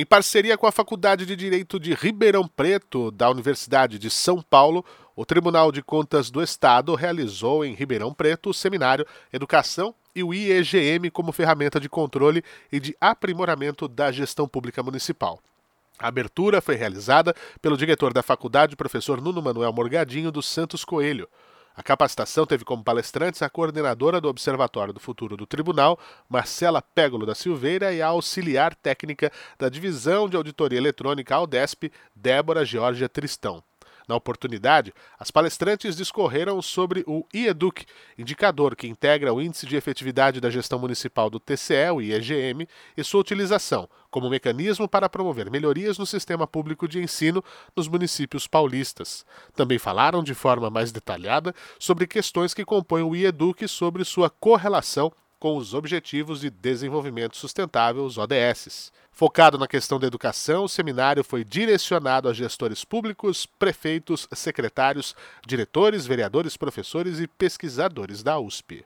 Em parceria com a Faculdade de Direito de Ribeirão Preto, da Universidade de São Paulo, o Tribunal de Contas do Estado realizou em Ribeirão Preto o seminário Educação e o IEGM como ferramenta de controle e de aprimoramento da gestão pública municipal. A abertura foi realizada pelo diretor da faculdade, professor Nuno Manuel Morgadinho dos Santos Coelho. A capacitação teve como palestrantes a coordenadora do Observatório do Futuro do Tribunal, Marcela Pégolo da Silveira, e a auxiliar técnica da Divisão de Auditoria Eletrônica Aldesp, Débora Georgia Tristão. Na oportunidade, as palestrantes discorreram sobre o IEDUC, indicador que integra o Índice de Efetividade da Gestão Municipal do TCE, o IEGM, e sua utilização como mecanismo para promover melhorias no sistema público de ensino nos municípios paulistas. Também falaram de forma mais detalhada sobre questões que compõem o IEDUC sobre sua correlação com os Objetivos de Desenvolvimento Sustentável, os ODS. Focado na questão da educação, o seminário foi direcionado a gestores públicos, prefeitos, secretários, diretores, vereadores, professores e pesquisadores da USP.